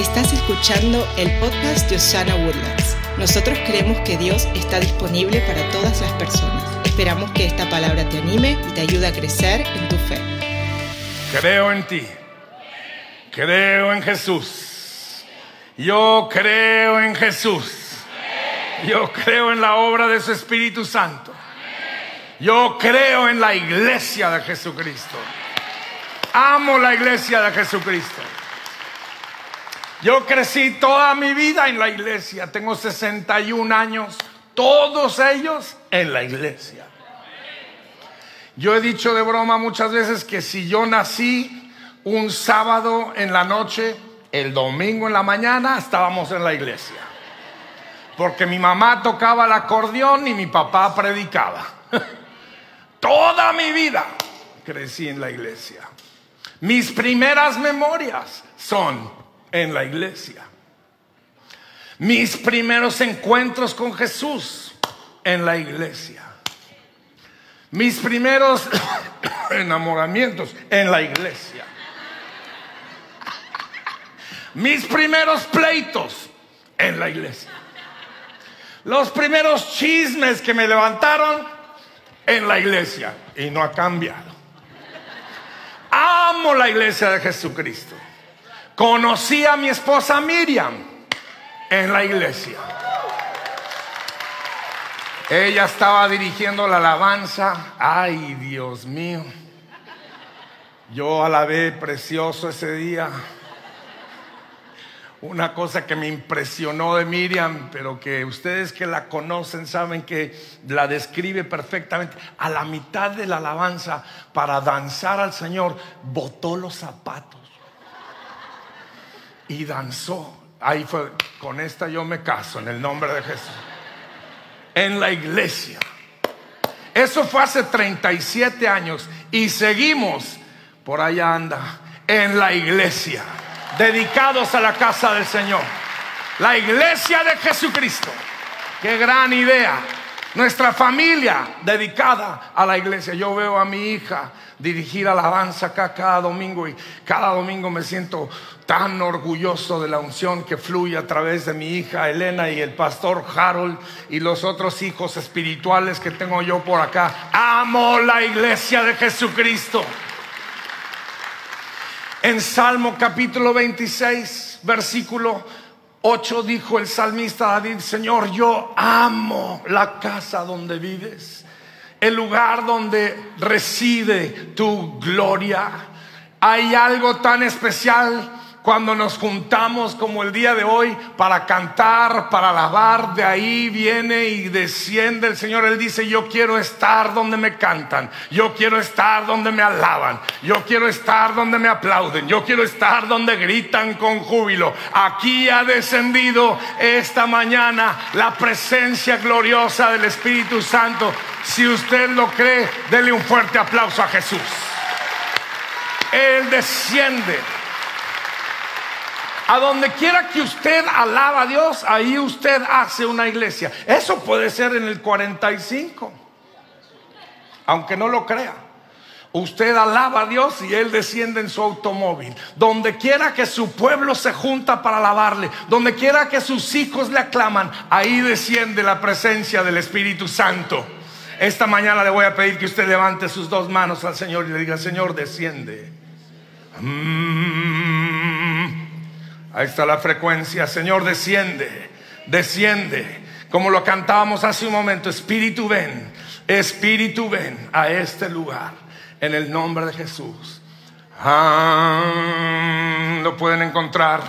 Estás escuchando el podcast de Osana Woodlands. Nosotros creemos que Dios está disponible para todas las personas. Esperamos que esta palabra te anime y te ayude a crecer en tu fe. Creo en ti. Creo en Jesús. Yo creo en Jesús. Yo creo en la obra de su Espíritu Santo. Yo creo en la iglesia de Jesucristo. Amo la iglesia de Jesucristo. Yo crecí toda mi vida en la iglesia. Tengo 61 años. Todos ellos en la iglesia. Yo he dicho de broma muchas veces que si yo nací un sábado en la noche, el domingo en la mañana estábamos en la iglesia. Porque mi mamá tocaba el acordeón y mi papá predicaba. Toda mi vida crecí en la iglesia. Mis primeras memorias son en la iglesia. Mis primeros encuentros con Jesús en la iglesia. Mis primeros enamoramientos en la iglesia. Mis primeros pleitos en la iglesia. Los primeros chismes que me levantaron en la iglesia. Y no ha cambiado. Amo la iglesia de Jesucristo. Conocí a mi esposa Miriam en la iglesia. Ella estaba dirigiendo la alabanza. Ay, Dios mío. Yo alabé precioso ese día. Una cosa que me impresionó de Miriam, pero que ustedes que la conocen saben que la describe perfectamente. A la mitad de la alabanza, para danzar al Señor, botó los zapatos y danzó. Ahí fue, con esta yo me caso en el nombre de Jesús. En la iglesia. Eso fue hace 37 años y seguimos, por allá anda, en la iglesia dedicados a la casa del Señor. La iglesia de Jesucristo. Qué gran idea. Nuestra familia dedicada a la iglesia. Yo veo a mi hija dirigir alabanza acá cada domingo y cada domingo me siento tan orgulloso de la unción que fluye a través de mi hija Elena y el pastor Harold y los otros hijos espirituales que tengo yo por acá. Amo la iglesia de Jesucristo. En Salmo capítulo 26, versículo 8 dijo el salmista David, Señor, yo amo la casa donde vives, el lugar donde reside tu gloria. Hay algo tan especial cuando nos juntamos como el día de hoy para cantar, para alabar, de ahí viene y desciende el Señor. Él dice, yo quiero estar donde me cantan, yo quiero estar donde me alaban, yo quiero estar donde me aplauden, yo quiero estar donde gritan con júbilo. Aquí ha descendido esta mañana la presencia gloriosa del Espíritu Santo. Si usted lo cree, dele un fuerte aplauso a Jesús. Él desciende a donde quiera que usted alaba a Dios, ahí usted hace una iglesia. Eso puede ser en el 45, aunque no lo crea. Usted alaba a Dios y Él desciende en su automóvil. Donde quiera que su pueblo se junta para alabarle, donde quiera que sus hijos le aclaman, ahí desciende la presencia del Espíritu Santo. Esta mañana le voy a pedir que usted levante sus dos manos al Señor y le diga, Señor, desciende. Mm. Ahí está la frecuencia. Señor, desciende, desciende. Como lo cantábamos hace un momento, Espíritu ven, Espíritu ven a este lugar en el nombre de Jesús. Ah, lo pueden encontrar.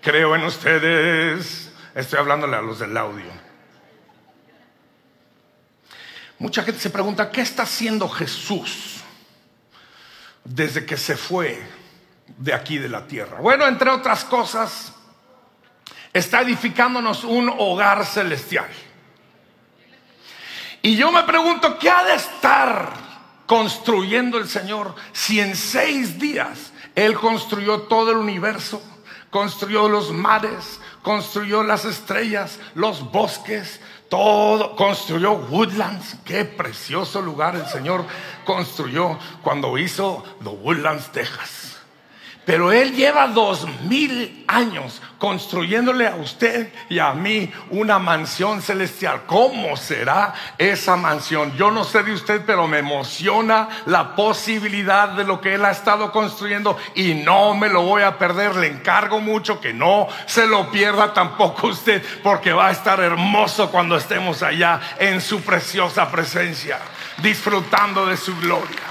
Creo en ustedes. Estoy hablándole a los del audio. Mucha gente se pregunta, ¿qué está haciendo Jesús desde que se fue de aquí de la tierra. Bueno, entre otras cosas, está edificándonos un hogar celestial. Y yo me pregunto, ¿qué ha de estar construyendo el Señor si en seis días Él construyó todo el universo, construyó los mares, construyó las estrellas, los bosques, todo, construyó Woodlands, qué precioso lugar el Señor construyó cuando hizo The Woodlands, Texas. Pero Él lleva dos mil años construyéndole a usted y a mí una mansión celestial. ¿Cómo será esa mansión? Yo no sé de usted, pero me emociona la posibilidad de lo que Él ha estado construyendo y no me lo voy a perder. Le encargo mucho que no se lo pierda tampoco usted, porque va a estar hermoso cuando estemos allá en su preciosa presencia, disfrutando de su gloria.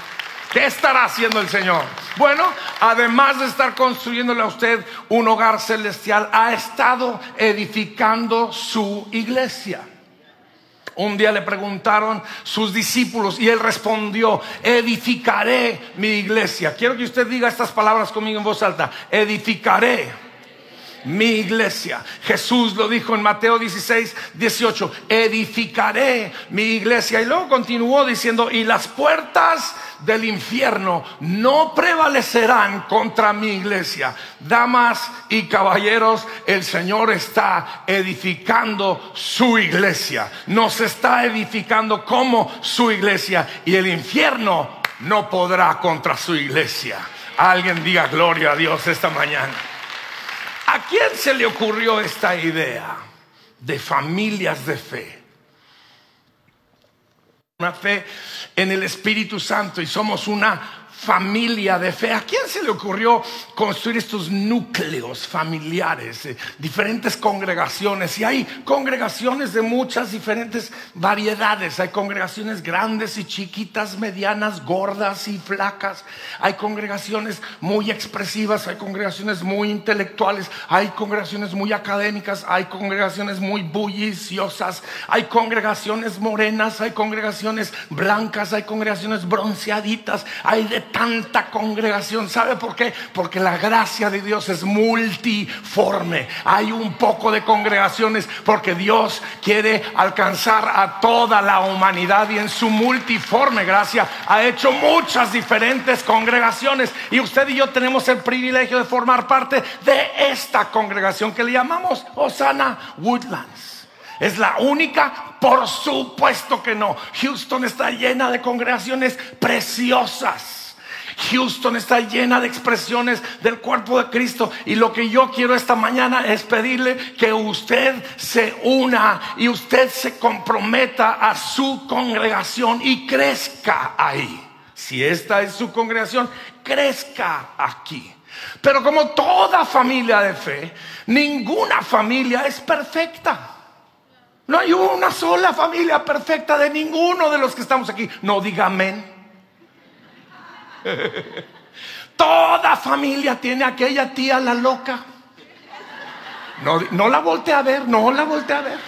¿Qué estará haciendo el Señor? Bueno, además de estar construyéndole a usted un hogar celestial, ha estado edificando su iglesia. Un día le preguntaron sus discípulos y él respondió, edificaré mi iglesia. Quiero que usted diga estas palabras conmigo en voz alta, edificaré mi iglesia. Jesús lo dijo en Mateo 16, 18, edificaré mi iglesia. Y luego continuó diciendo, y las puertas del infierno no prevalecerán contra mi iglesia. Damas y caballeros, el Señor está edificando su iglesia. Nos está edificando como su iglesia. Y el infierno no podrá contra su iglesia. Alguien diga gloria a Dios esta mañana. ¿A quién se le ocurrió esta idea de familias de fe? Una fe en el Espíritu Santo y somos una familia de fe. ¿A quién se le ocurrió construir estos núcleos familiares, eh, diferentes congregaciones? Y hay congregaciones de muchas diferentes variedades. Hay congregaciones grandes y chiquitas, medianas, gordas y flacas. Hay congregaciones muy expresivas, hay congregaciones muy intelectuales, hay congregaciones muy académicas, hay congregaciones muy bulliciosas, hay congregaciones morenas, hay congregaciones blancas, hay congregaciones bronceaditas, hay de tanta congregación. ¿Sabe por qué? Porque la gracia de Dios es multiforme. Hay un poco de congregaciones porque Dios quiere alcanzar a toda la humanidad y en su multiforme gracia ha hecho muchas diferentes congregaciones. Y usted y yo tenemos el privilegio de formar parte de esta congregación que le llamamos Osana Woodlands. ¿Es la única? Por supuesto que no. Houston está llena de congregaciones preciosas Houston está llena de expresiones del cuerpo de Cristo. Y lo que yo quiero esta mañana es pedirle que usted se una y usted se comprometa a su congregación y crezca ahí. Si esta es su congregación, crezca aquí. Pero como toda familia de fe, ninguna familia es perfecta. No hay una sola familia perfecta de ninguno de los que estamos aquí. No diga amén. Toda familia tiene aquella tía la loca. No, no la voltea a ver, no la voltea a ver.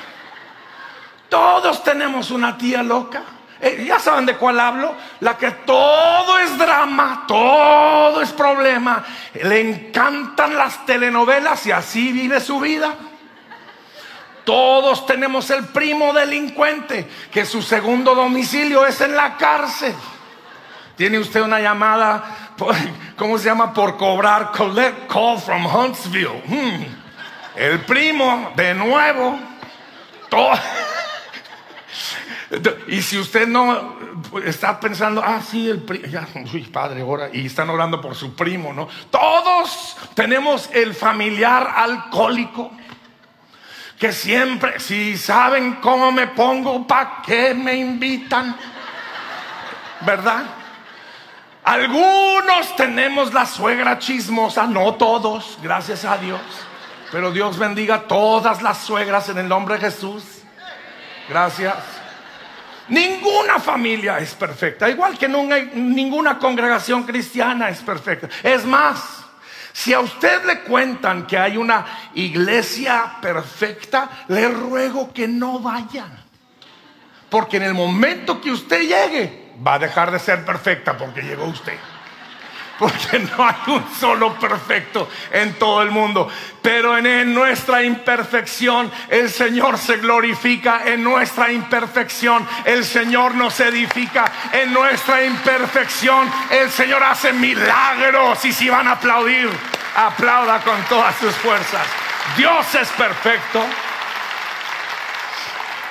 Todos tenemos una tía loca. Eh, ya saben de cuál hablo. La que todo es drama, todo es problema. Le encantan las telenovelas y así vive su vida. Todos tenemos el primo delincuente que su segundo domicilio es en la cárcel. Tiene usted una llamada, ¿cómo se llama? Por cobrar, collect call from Huntsville. Hmm. El primo, de nuevo. Y si usted no está pensando, ah, sí, el primo, ya, uy, padre, ahora, y están orando por su primo, ¿no? Todos tenemos el familiar alcohólico que siempre, si saben cómo me pongo, ¿para qué me invitan? ¿Verdad? Algunos tenemos la suegra chismosa, no todos, gracias a Dios. Pero Dios bendiga todas las suegras en el nombre de Jesús. Gracias. Ninguna familia es perfecta, igual que ninguna congregación cristiana es perfecta. Es más, si a usted le cuentan que hay una iglesia perfecta, le ruego que no vayan. Porque en el momento que usted llegue, va a dejar de ser perfecta porque llegó usted. Porque no hay un solo perfecto en todo el mundo. Pero en, nuestra imperfección el Señor se glorifica. En nuestra imperfección el Señor nos edifica. En nuestra imperfección el Señor hace milagros. Y si van a aplaudir, aplauda con todas sus fuerzas. Dios es perfecto.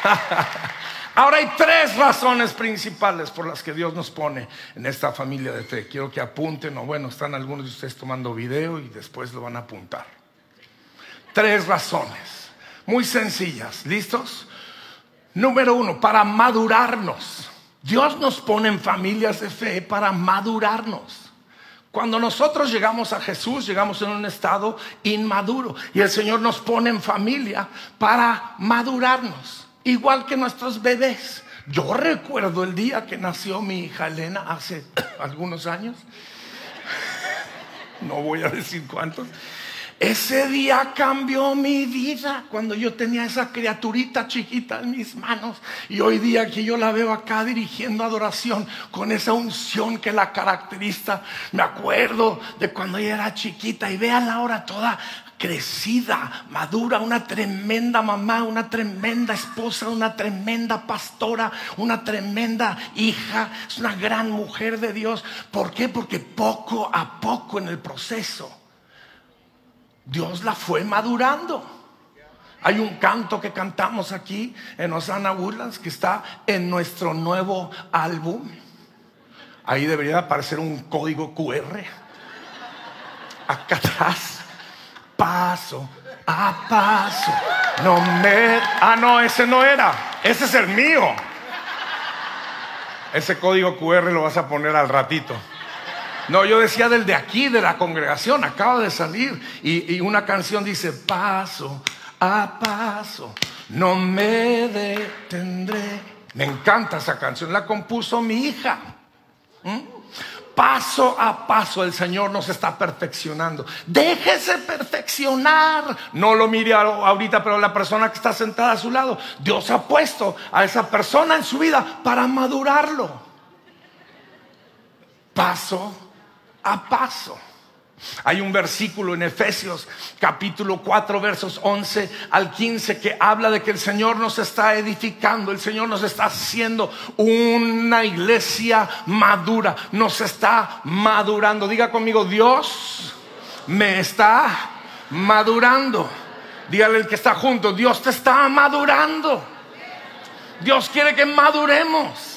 Ahora hay tres razones principales por las que Dios nos pone en esta familia de fe. Quiero que apunten, o bueno, están algunos de ustedes tomando video y después lo van a apuntar. Tres razones, muy sencillas. ¿Listos? Número uno, para madurarnos. Dios nos pone en familias de fe para madurarnos. Cuando nosotros llegamos a Jesús, llegamos en un estado inmaduro y el Señor nos pone en familia para madurarnos, igual que nuestros bebés. Yo recuerdo el día que nació mi hija Elena hace algunos años. No voy a decir cuántos. Ese día cambió mi vida cuando yo tenía esa criaturita chiquita en mis manos y hoy día que yo la veo acá dirigiendo adoración con esa unción que la caracteriza. Me acuerdo de cuando ella era chiquita y vean ahora toda crecida, madura, una tremenda mamá, una tremenda esposa, una tremenda pastora, una tremenda hija, es una gran mujer de Dios. ¿Por qué? Porque poco a poco en el proceso Dios la fue madurando. Hay un canto que cantamos aquí en Osana Woodlands que está en nuestro nuevo álbum. Ahí debería aparecer un código QR. Acá atrás. Paso a paso. No me. Ah, no, ese no era. Ese es el mío. Ese código QR lo vas a poner al ratito. No, yo decía del de aquí, de la congregación, acaba de salir. Y, una canción dice, paso a paso, no me detendré. Me encanta esa canción, la compuso mi hija. ¿Mm? Paso a paso el Señor nos está perfeccionando. Déjese perfeccionar. No lo mire ahorita, pero la persona que está sentada a su lado, Dios ha puesto a esa persona en su vida para madurarlo. Paso a paso. Hay un versículo en Efesios capítulo 4 versos 11 al 15 que habla de que el Señor nos está edificando, el Señor nos está haciendo una iglesia madura, nos está madurando. Diga conmigo, Dios me está madurando. Dígale el que está junto, Dios te está madurando. Dios quiere que maduremos.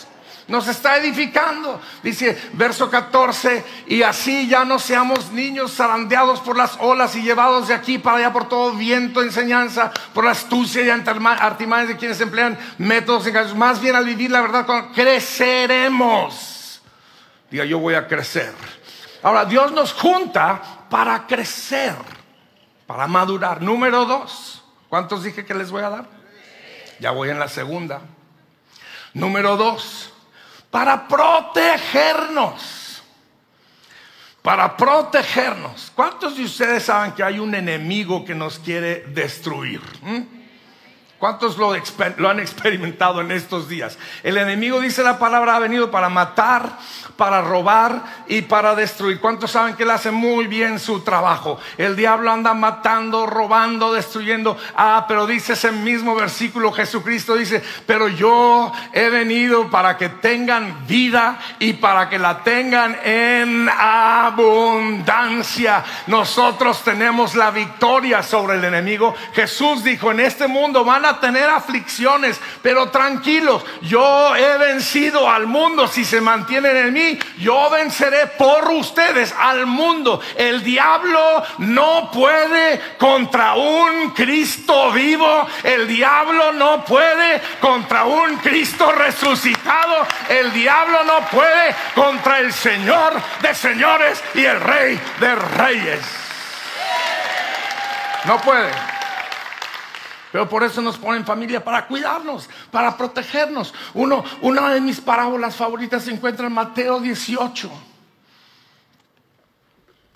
Nos está edificando. Dice verso 14, y así ya no seamos niños zarandeados por las olas y llevados de aquí para allá por todo viento enseñanza, por la astucia y artimañas de quienes emplean métodos engañosos. Más bien al vivir la verdad, creceremos. Diga, yo voy a crecer. Ahora, Dios nos junta para crecer, para madurar. Número dos, ¿cuántos dije que les voy a dar? Ya voy en la segunda. Número dos, para protegernos. Para protegernos. ¿Cuántos de ustedes saben que hay un enemigo que nos quiere destruir? ¿Mm? ¿Cuántos lo, han experimentado en estos días? El enemigo dice la palabra ha venido para matar, para robar y para destruir. ¿Cuántos saben que él hace muy bien su trabajo? El diablo anda matando, robando, destruyendo. Ah, pero dice ese mismo versículo, Jesucristo dice, pero yo he venido para que tengan vida y para que la tengan en abundancia. Nosotros tenemos la victoria sobre el enemigo. Jesús dijo, en este mundo van a tener aflicciones, pero tranquilos, yo he vencido al mundo si se mantienen en mí yo venceré por ustedes al mundo. El diablo no puede contra un Cristo vivo. El diablo no puede contra un Cristo resucitado. El diablo no puede contra el Señor de señores y el Rey de reyes. No puede. Pero por eso nos ponen familia para cuidarnos, para protegernos. Uno, una de mis parábolas favoritas se encuentra en Mateo 18.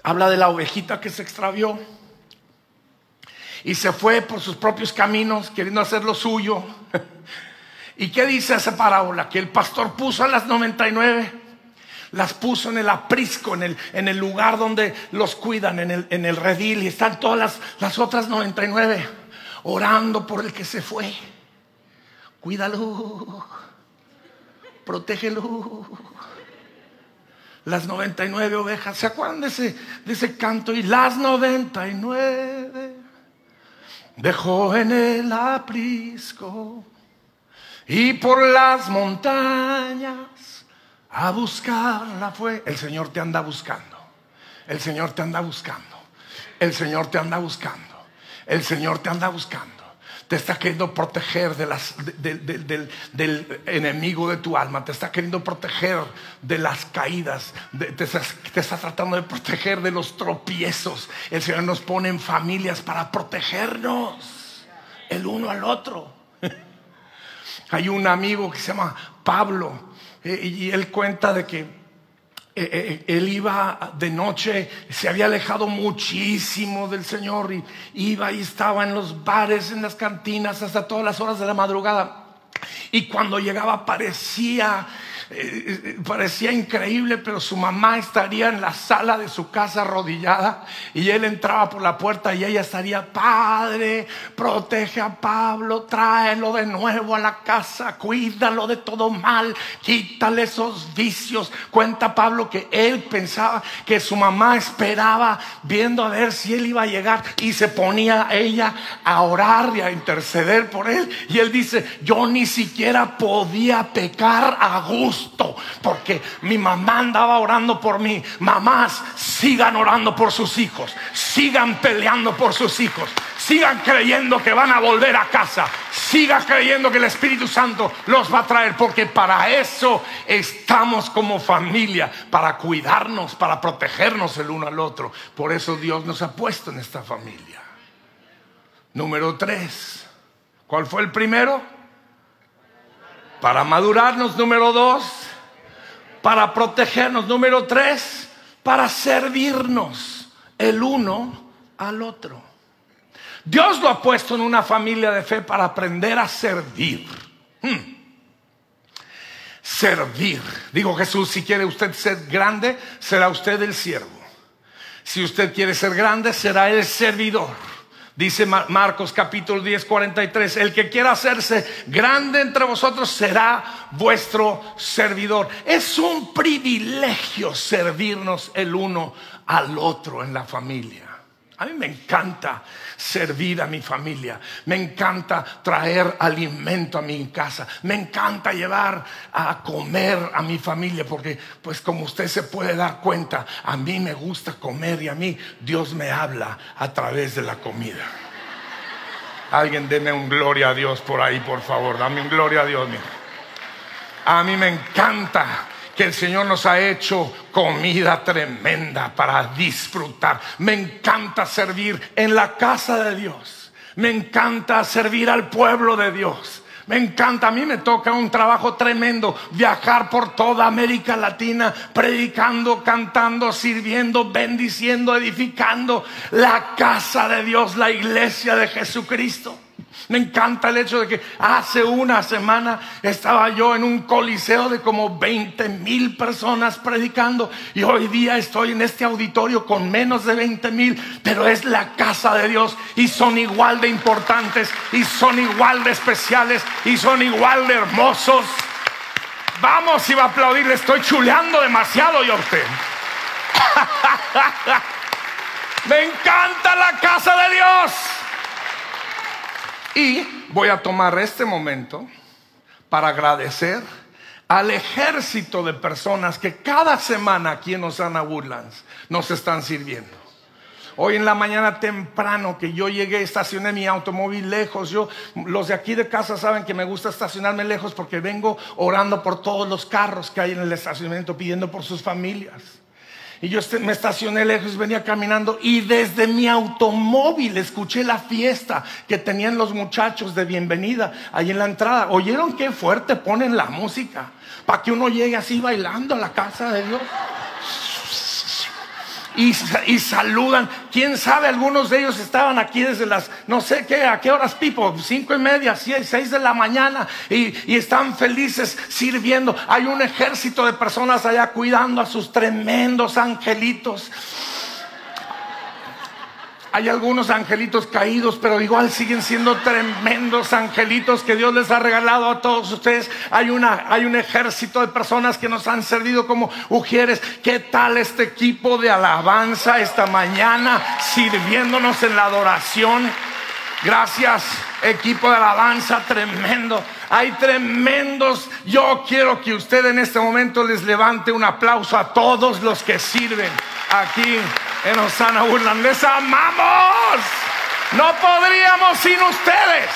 Habla de la ovejita que se extravió y se fue por sus propios caminos queriendo hacer lo suyo. ¿Y qué dice esa parábola? Que el pastor puso a las 99, las puso en el aprisco, en el, en el lugar donde los cuidan, en el, en el redil, y están todas las, las otras 99 orando por el que se fue. Cuídalo, protégelo. Las 99 ovejas, ¿se acuerdan de ese, canto? Y las 99 dejó en el aprisco y por las montañas a buscarla fue. El Señor te anda buscando. El Señor te anda buscando. El Señor te anda buscando. El Señor te anda buscando. Te está queriendo proteger de las, del, enemigo de tu alma. Te está queriendo proteger de las caídas. te, te está tratando de proteger de los tropiezos. El Señor nos pone en familias para protegernos el uno al otro. Hay un amigo que se llama Pablo eh, y él cuenta de que eh, eh, él iba de noche, se había alejado muchísimo del Señor y iba y estaba en los bares, en las cantinas hasta todas las horas de la madrugada. Y cuando llegaba parecía eh, parecía increíble, pero su mamá estaría en la sala de su casa arrodillada y él entraba por la puerta y ella estaría, Padre, protege a Pablo, tráelo de nuevo a la casa, cuídalo de todo mal, quítale esos vicios. Cuenta Pablo que él pensaba que su mamá esperaba viendo a ver si él iba a llegar y se ponía ella a orar y a interceder por él. Y él dice, yo ni siquiera podía pecar a gusto porque mi mamá andaba orando por mí. Mamás, sigan orando por sus hijos, sigan peleando por sus hijos, sigan creyendo que van a volver a casa, sigan creyendo que el Espíritu Santo los va a traer, porque para eso estamos como familia, para cuidarnos, para protegernos el uno al otro. Por eso Dios nos ha puesto en esta familia. Número tres. ¿Cuál fue el primero? Para madurarnos, número dos para protegernos. Número tres, para servirnos el uno al otro. Dios lo ha puesto en una familia de fe para aprender a servir. Hmm. Servir. Digo Jesús, si quiere usted ser grande, será usted el siervo. Si usted quiere ser grande, será el servidor. Dice Marcos capítulo 10, 43, el que quiera hacerse grande entre vosotros será vuestro servidor. Es un privilegio servirnos el uno al otro en la familia. A mí me encanta servir a mi familia, me encanta traer alimento a mi casa, me encanta llevar a comer a mi familia, porque pues como usted se puede dar cuenta, a mí me gusta comer y a mí Dios me habla a través de la comida. Alguien deme un gloria a Dios por ahí, por favor, dame un gloria a Dios. A mí me encanta que el Señor nos ha hecho comida tremenda para disfrutar. Me encanta servir en la casa de Dios. Me encanta servir al pueblo de Dios. Me encanta, a mí me toca un trabajo tremendo, viajar por toda América Latina, predicando, cantando, sirviendo, bendiciendo, edificando la casa de Dios, la iglesia de Jesucristo. Me encanta el hecho de que hace una semana estaba yo en un coliseo de como 20 mil personas predicando y hoy día estoy en este auditorio con menos de 20 mil, pero es la casa de Dios y son igual de importantes y son igual de especiales y son igual de hermosos. Vamos, va a aplaudir, le estoy chuleando demasiado yo a usted. Me encanta la casa de Dios. Y voy a tomar este momento para agradecer al ejército de personas que cada semana aquí en Osana Woodlands nos están sirviendo. Hoy en la mañana temprano que yo llegué, estacioné mi automóvil lejos. Yo, los de aquí de casa saben que me gusta estacionarme lejos porque vengo orando por todos los carros que hay en el estacionamiento, pidiendo por sus familias. Y yo me estacioné lejos, venía caminando y desde mi automóvil escuché la fiesta que tenían los muchachos de bienvenida ahí en la entrada. ¿Oyeron qué fuerte ponen la música? Para que uno llegue así bailando a la casa de Dios y, saludan. Quién sabe, algunos de ellos estaban aquí desde las, no sé qué, a qué horas, Pipo, cinco y media, seis, de la mañana y están felices sirviendo. Hay un ejército de personas allá cuidando a sus tremendos angelitos. Hay algunos angelitos caídos, pero igual siguen siendo tremendos angelitos que Dios les ha regalado a todos ustedes. Hay, una, hay un ejército de personas que nos han servido como ujieres. ¿Qué tal este equipo de alabanza esta mañana sirviéndonos en la adoración? Gracias, equipo de alabanza tremendo. Hay tremendos. Yo quiero que usted en este momento les levante un aplauso a todos los que sirven aquí en Osana Woodland. Les amamos. No podríamos sin ustedes.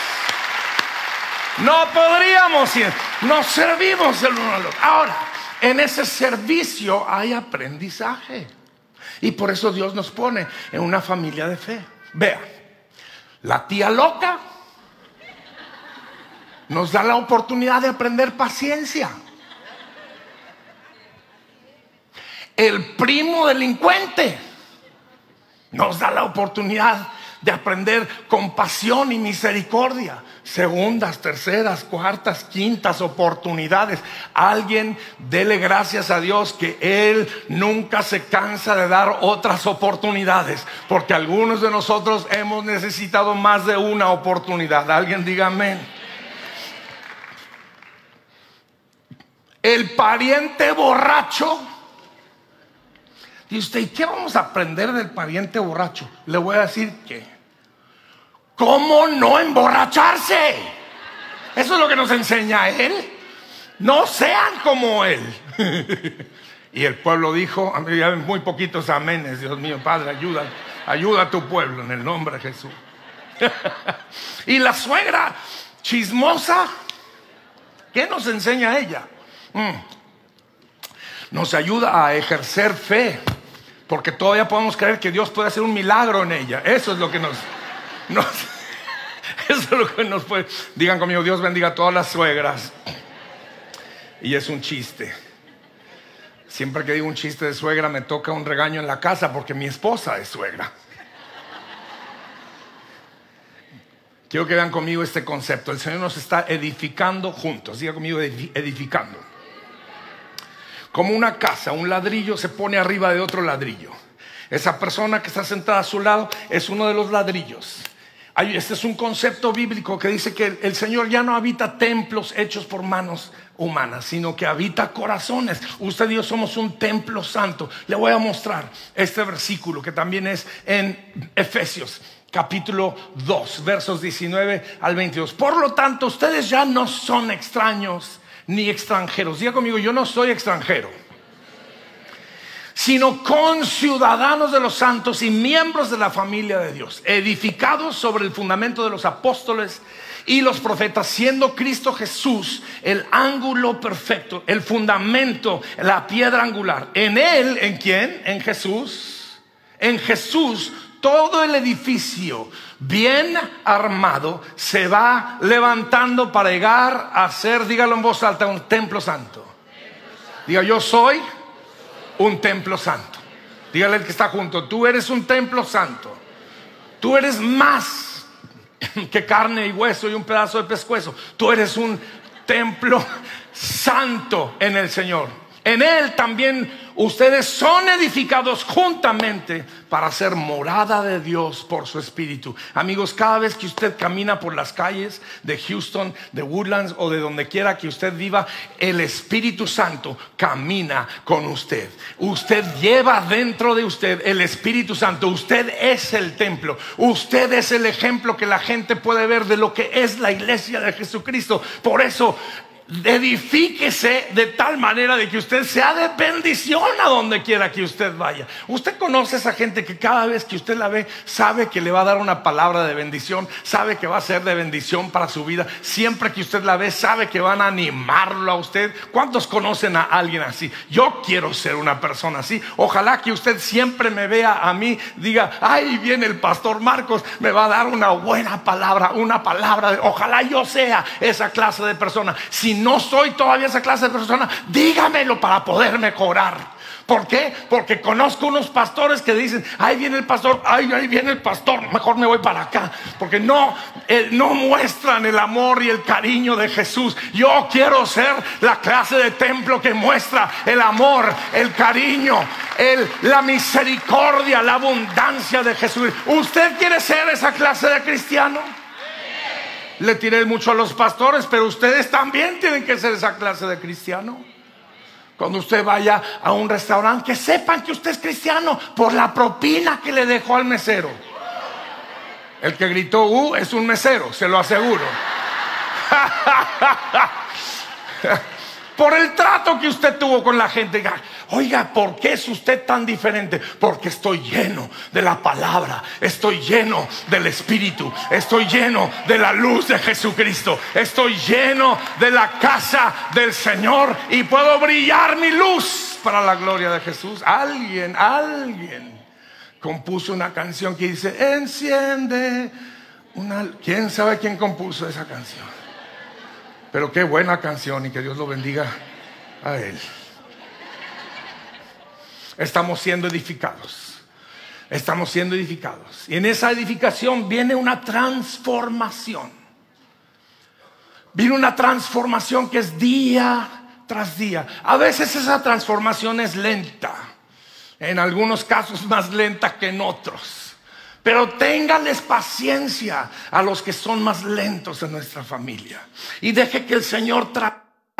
No podríamos sin. Nos servimos el uno al otro. Ahora, en ese servicio hay aprendizaje. Y por eso Dios nos pone en una familia de fe. Vea, la tía loca nos da la oportunidad de aprender paciencia. El primo delincuente nos da la oportunidad de aprender compasión y misericordia. Segundas, terceras, cuartas, quintas oportunidades. Alguien dele gracias a Dios que Él nunca se cansa de dar otras oportunidades, porque algunos de nosotros hemos necesitado más de una oportunidad. Alguien diga amén. El pariente borracho. Y usted, ¿y qué vamos a aprender del pariente borracho? Le voy a decir que, ¿cómo no emborracharse? Eso es lo que nos enseña él. No sean como él. y el pueblo dijo, muy poquitos amenes, Dios mío, Padre, ayuda, ayuda a tu pueblo en el nombre de Jesús. y la suegra chismosa, ¿qué nos enseña ella? Mm. Nos ayuda a ejercer fe, porque todavía podemos creer que Dios puede hacer un milagro en ella. Eso es lo que nos... eso es lo que nos puede... Digan conmigo, Dios bendiga a todas las suegras. Y es un chiste. Siempre que digo un chiste de suegra me toca un regaño en la casa porque mi esposa es suegra. Quiero que vean conmigo este concepto. El Señor nos está edificando juntos. Diga conmigo edificando. Como una casa, un ladrillo se pone arriba de otro ladrillo. Esa persona que está sentada a su lado es uno de los ladrillos. Este es un concepto bíblico que dice que el Señor ya no habita templos hechos por manos humanas, sino que habita corazones. Usted y yo somos un templo santo. Le voy a mostrar este versículo que también es en Efesios capítulo 2, versos 19 al 22. Por lo tanto, ustedes ya no son extraños ni extranjeros. Diga conmigo, yo no soy extranjero, sino conciudadanos de los santos y miembros de la familia de Dios, edificados sobre el fundamento de los apóstoles y los profetas, siendo Cristo Jesús el ángulo perfecto, el fundamento, la piedra angular. En Él, ¿en quién? En Jesús. En Jesús todo el edificio bien armado se va levantando para llegar a ser, dígalo en voz alta, un templo santo. Diga, yo soy un templo santo. Dígale el que está junto, tú eres un templo santo. Tú eres más que carne y hueso y un pedazo de pescuezo. Tú eres un templo santo en el Señor. En Él también ustedes son edificados juntamente para ser morada de Dios por su espíritu. Amigos, cada vez que usted camina por las calles de Houston, de Woodlands o de donde quiera que usted viva, el Espíritu Santo camina con usted. Usted lleva dentro de usted el Espíritu Santo. Usted es el templo. Usted es el ejemplo que la gente puede ver de lo que es la iglesia de Jesucristo. Por eso edifíquese de tal manera de que usted sea de bendición a donde quiera que usted vaya. Usted conoce a esa gente que cada vez que usted la ve sabe que le va a dar una palabra de bendición, sabe que va a ser de bendición para su vida. Siempre que usted la ve sabe que van a animarlo a usted. ¿Cuántos conocen a alguien así? Yo quiero ser una persona así. Ojalá que usted siempre me vea a mí, diga, ahí viene el pastor Marcos, me va a dar una buena palabra, una palabra. De, ojalá yo sea esa clase de persona. Si no soy todavía esa clase de persona, dígamelo para poderme cobrar. ¿Por qué? Porque conozco unos pastores que dicen, ahí viene el pastor, ahí, ahí viene el pastor, mejor me voy para acá. Porque no, eh, no muestran el amor y el cariño de Jesús. Yo quiero ser la clase de templo que muestra el amor, el cariño, la misericordia, la abundancia de Jesús. ¿Usted quiere ser esa clase de cristiano? Le tiré mucho a los pastores, pero ustedes también tienen que ser esa clase de cristiano. Cuando usted vaya a un restaurante, que sepan que usted es cristiano por la propina que le dejó al mesero. El que gritó, uh, es un mesero, se lo aseguro. Por el trato que usted tuvo con la gente. Oiga, ¿por qué es usted tan diferente? Porque estoy lleno de la palabra, estoy lleno del Espíritu, estoy lleno de la luz de Jesucristo, estoy lleno de la casa del Señor y puedo brillar mi luz para la gloria de Jesús. Alguien, alguien compuso una canción que dice, enciende una... ¿Quién sabe quién compuso esa canción? Pero qué buena canción y que Dios lo bendiga a él. Estamos siendo edificados. Estamos siendo edificados. Y en esa edificación viene una transformación. Viene una transformación que es día tras día. A veces esa transformación es lenta. En algunos casos más lenta que en otros. Pero téngales paciencia a los que son más lentos en nuestra familia. Y deje que el Señor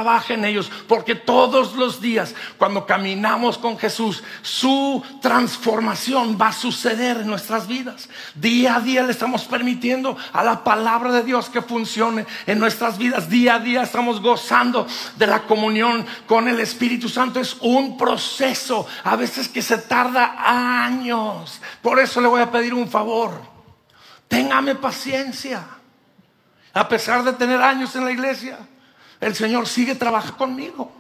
trabaje en ellos. Porque todos los días, cuando caminamos con Jesús, su transformación va a suceder en nuestras vidas. Día a día le estamos permitiendo a la palabra de Dios que funcione en nuestras vidas. Día a día estamos gozando de la comunión con el Espíritu Santo. Es un proceso, a veces que se tarda años. Por eso le voy a pedir un favor. Téngame paciencia. A pesar de tener años en la iglesia, el Señor sigue trabajando conmigo.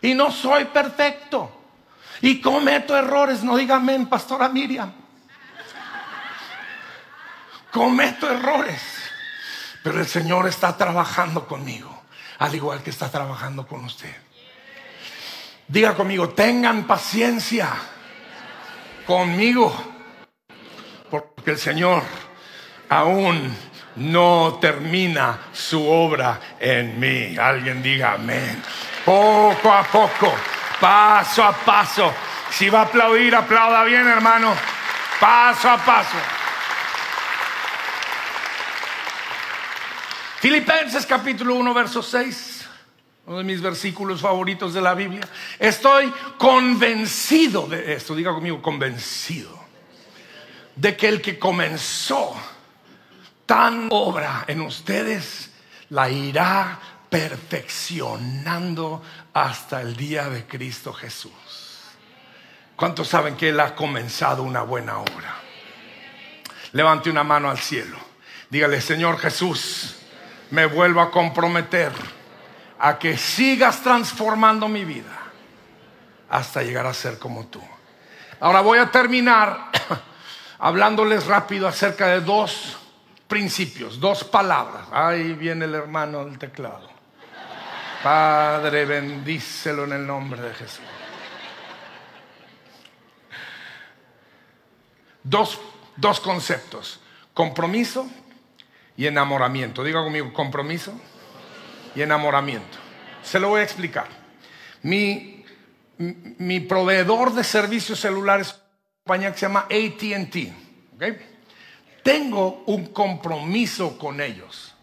Y no soy perfecto. Y cometo errores. No diga amén, pastora Miriam. Cometo errores. Pero el Señor está trabajando conmigo. Al igual que está trabajando con usted. Diga conmigo, tengan paciencia conmigo porque el Señor aún no termina su obra en mí. Alguien diga amén. Poco a poco, paso a paso. Si va a aplaudir, aplauda bien, hermano. Paso a paso. Filipenses capítulo 1, verso 6, uno de mis versículos favoritos de la Biblia. Estoy convencido de esto, diga conmigo, convencido de que el que comenzó tan obra en ustedes la irá perfeccionando hasta el día de Cristo Jesús. ¿Cuántos saben que Él ha comenzado una buena obra? Levante una mano al cielo. Dígale, Señor Jesús, me vuelvo a comprometer a que sigas transformando mi vida hasta llegar a ser como tú. Ahora voy a terminar hablándoles rápido acerca de dos principios, dos palabras. Ahí viene el hermano del teclado. Padre, bendícelo en el nombre de Jesús. Dos, dos conceptos, compromiso y enamoramiento. Diga conmigo, compromiso y enamoramiento. Se lo voy a explicar. Mi, mi proveedor de servicios celulares compañía que se llama ATT. Tengo un compromiso con ellos,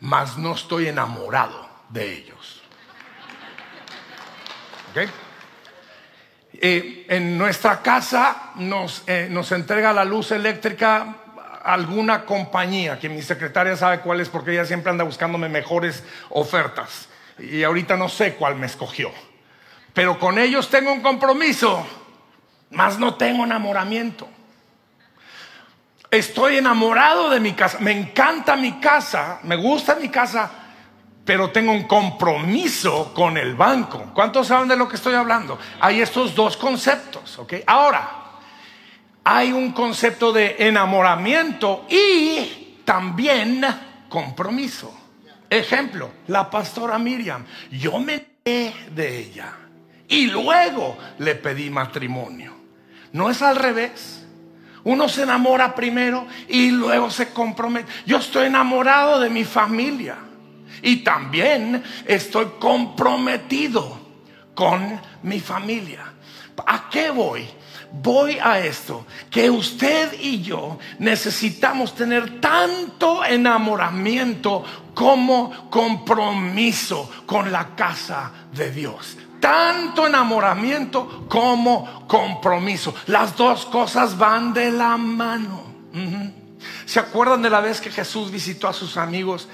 mas no estoy enamorado de ellos. Eh, en nuestra casa nos, eh, nos entrega la luz eléctrica alguna compañía, que mi secretaria sabe cuál es porque ella siempre anda buscándome mejores ofertas. Y ahorita no sé cuál me escogió. Pero con ellos tengo un compromiso más no tengo enamoramiento. Estoy enamorado de mi casa, me encanta mi casa, me gusta mi casa, pero tengo un compromiso con el banco. ¿Cuántos saben de lo que estoy hablando? Hay estos dos conceptos, ¿ok? Ahora, hay un concepto de enamoramiento y también compromiso. Ejemplo, la pastora Miriam, yo me de ella y luego le pedí matrimonio. No es al revés. Uno se enamora primero y luego se compromete. Yo estoy enamorado de mi familia y también estoy comprometido con mi familia. ¿A qué voy? Voy a esto, que usted y yo necesitamos tener tanto enamoramiento como compromiso con la casa de Dios tanto enamoramiento como compromiso. Las dos cosas van de la mano. ¿Se acuerdan de la vez que Jesús visitó a sus amigos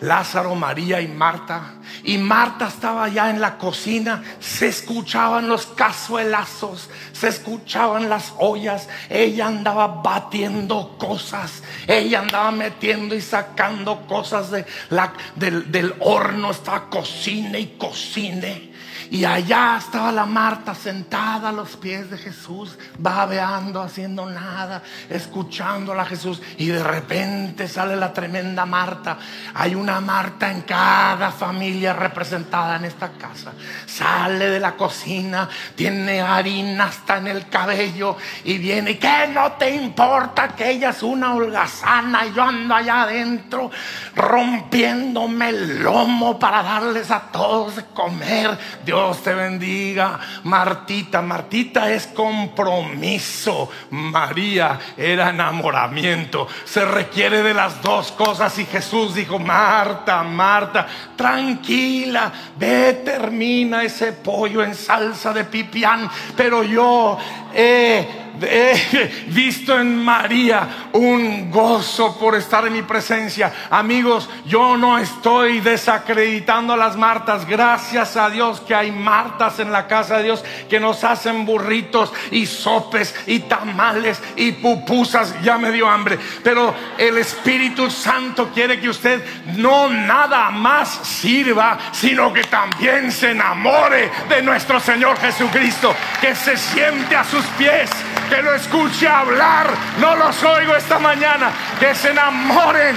Lázaro, María y Marta. Y Marta estaba ya en la cocina, se escuchaban los cazuelazos, se escuchaban las ollas, ella andaba batiendo cosas, ella andaba metiendo y sacando cosas de la, del, del horno, estaba cocine y cocine. Y allá estaba la Marta sentada a los pies de Jesús, babeando, haciendo nada, escuchándola a Jesús. Y de repente sale la tremenda Marta. Hay una Marta en cada familia representada en esta casa. Sale de la cocina, tiene harina hasta en el cabello y viene. ¿Y qué no te importa que ella es una holgazana y yo ando allá adentro rompiéndome el lomo para darles a todos de comer? Dios te bendiga. Martita, Martita es compromiso. María era enamoramiento. Se requiere de las dos cosas. Y Jesús dijo, Marta, Marta, tranquila, ve, termina ese pollo en salsa de pipián. Pero yo he he visto en María un gozo por estar en mi presencia. Amigos, yo no estoy desacreditando a las Martas. Gracias a Dios que hay Martas en la casa de Dios que nos hacen burritos y sopes y tamales y pupusas. Ya me dio hambre. Pero el Espíritu Santo quiere que usted no nada más sirva, sino que también se enamore de nuestro Señor Jesucristo. Que se siente a sus pies que lo escuche hablar. No los oigo esta mañana. Que se enamoren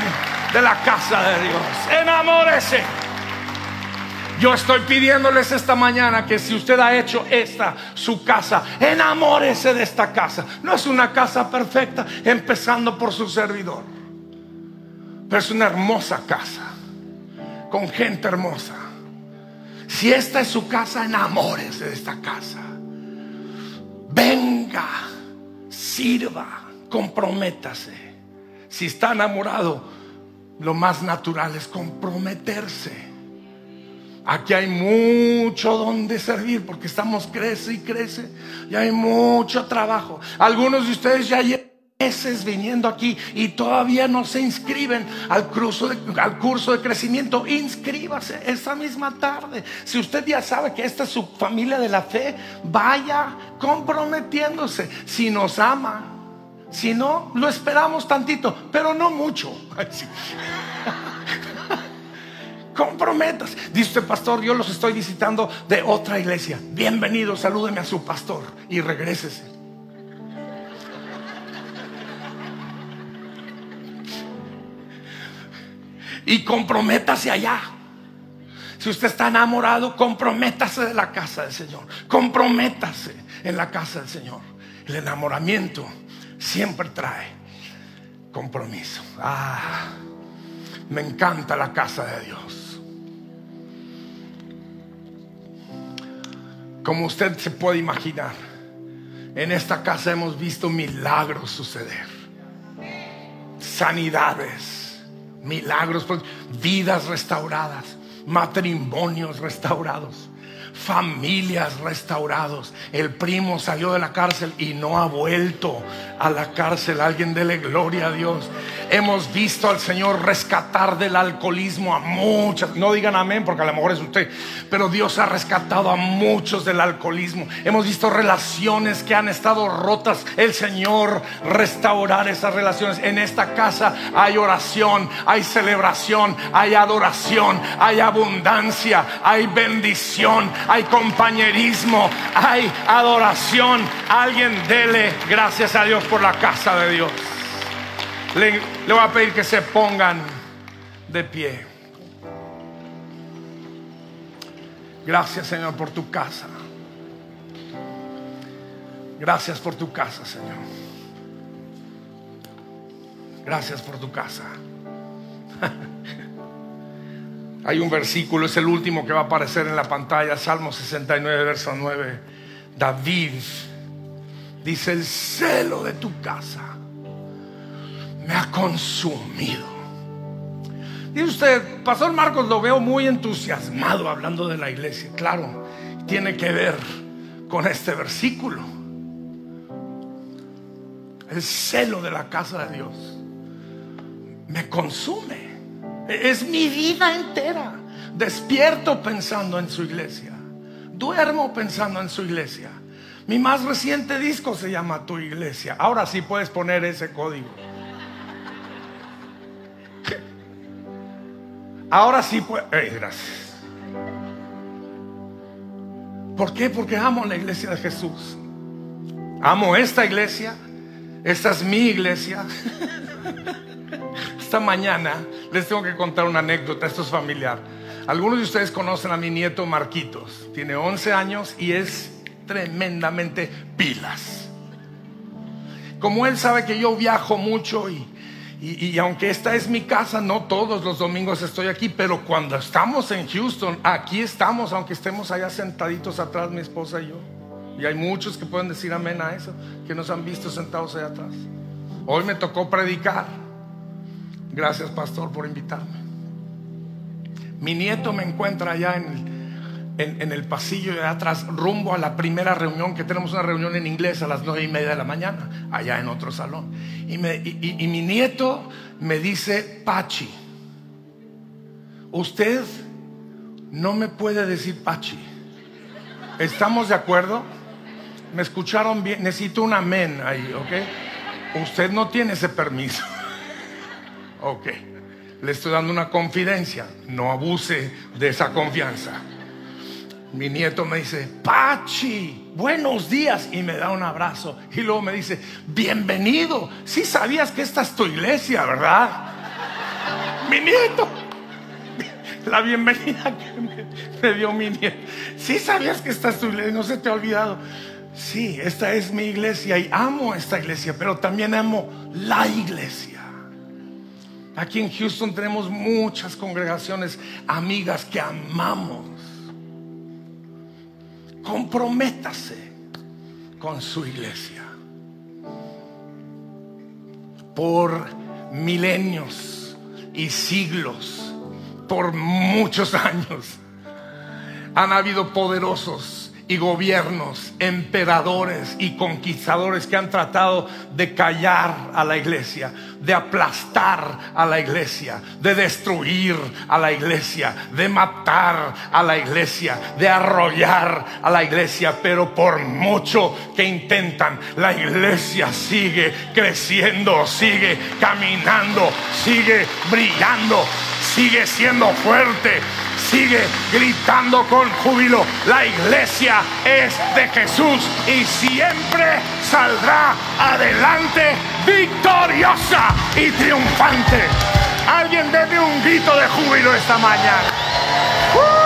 de la casa de Dios. Enamórese. Yo estoy pidiéndoles esta mañana que si usted ha hecho esta su casa, enamórese de esta casa. No es una casa perfecta, empezando por su servidor. Pero es una hermosa casa, con gente hermosa. Si esta es su casa, enamórese de esta casa. Venga sirva, comprométase. Si está enamorado, lo más natural es comprometerse. Aquí hay mucho donde servir porque estamos crece y crece y hay mucho trabajo. Algunos de ustedes ya meses viniendo aquí y todavía no se inscriben al curso, de, al curso de crecimiento. Inscríbase esta misma tarde. Si usted ya sabe que esta es su familia de la fe, vaya comprometiéndose. Si nos ama, si no, lo esperamos tantito, pero no mucho. Comprometas. Dice usted, pastor, yo los estoy visitando de otra iglesia. Bienvenido, salúdeme a su pastor y regrésese. Y comprométase allá. Si usted está enamorado, comprométase de la casa del Señor. Comprométase en la casa del Señor. El enamoramiento siempre trae compromiso. Ah, me encanta la casa de Dios. Como usted se puede imaginar, en esta casa hemos visto milagros suceder, sanidades, milagros, vidas restauradas, matrimonios restaurados familias restaurados. El primo salió de la cárcel y no ha vuelto a la cárcel. Alguien dele gloria a Dios. Hemos visto al Señor rescatar del alcoholismo a muchas. No digan amén porque a lo mejor es usted. Pero Dios ha rescatado a muchos del alcoholismo. Hemos visto relaciones que han estado rotas. El Señor restaurar esas relaciones. En esta casa hay oración, hay celebración, hay adoración, hay abundancia, hay bendición, hay compañerismo, hay adoración. Alguien dele gracias a Dios por la casa de Dios. Le, voy a pedir que se pongan de pie. Gracias Señor por tu casa. Gracias por tu casa, Señor. Gracias por tu casa. Hay un versículo, es el último que va a aparecer en la pantalla, Salmo 69, verso 9. David dice, el celo de tu casa me ha consumido. Dice usted, Pastor Marcos, lo veo muy entusiasmado hablando de la iglesia. Claro, tiene que ver con este versículo. El celo de la casa de Dios me consume. Es mi vida entera. Despierto pensando en su iglesia. Duermo pensando en su iglesia. Mi más reciente disco se llama Tu iglesia. Ahora sí puedes poner ese código. Ahora sí puedes. gracias. ¿Por qué? Porque amo la iglesia de Jesús. Amo esta iglesia. Esta es mi iglesia. Esta mañana les tengo que contar una anécdota. Esto es familiar. Algunos de ustedes conocen a mi nieto Marquitos. Tiene 11 años y es tremendamente pilas. Como él sabe que yo viajo mucho y, y, aunque esta es mi casa, no todos los domingos estoy aquí, pero cuando estamos en Houston, aquí estamos, aunque estemos allá sentaditos atrás, mi esposa y yo. Y hay muchos que pueden decir amén a eso, que nos han visto sentados allá atrás. Hoy me tocó predicar. Gracias, pastor, por invitarme. Mi nieto me encuentra allá en el pasillo de atrás, rumbo a la primera reunión, que tenemos una reunión en inglés a las nueve y media de la mañana, allá en otro salón. Y, y mi nieto me dice, Pachi, usted no me puede decir Pachi. ¿Estamos de acuerdo? ¿Me escucharon bien? Necesito un amén ahí, ¿ok? Usted no tiene ese permiso. ok. Le estoy dando una confidencia. No abuse de esa confianza mi nieto me dice, Pachi, buenos días, y me da un abrazo. Y luego me dice, bienvenido. Si sabías que esta es tu iglesia, ¿verdad? mi nieto. La bienvenida que me, dio mi nieto. Si sabías que esta es tu iglesia, no se te ha olvidado. Sí, esta es mi iglesia y amo esta iglesia, pero también amo la iglesia. Aquí en Houston tenemos muchas congregaciones amigas que amamos comprométase con su iglesia. Por milenios y siglos, por muchos años, han habido poderosos y gobiernos, emperadores y conquistadores que han tratado de callar a la iglesia, de aplastar a la iglesia, de destruir a la iglesia, de matar a la iglesia, de arrollar a la iglesia. Pero por mucho que intentan, la iglesia sigue creciendo, sigue caminando, sigue brillando, sigue siendo fuerte sigue gritando con júbilo, la iglesia es de Jesús y siempre saldrá adelante victoriosa y triunfante. Alguien debe un grito de júbilo esta mañana.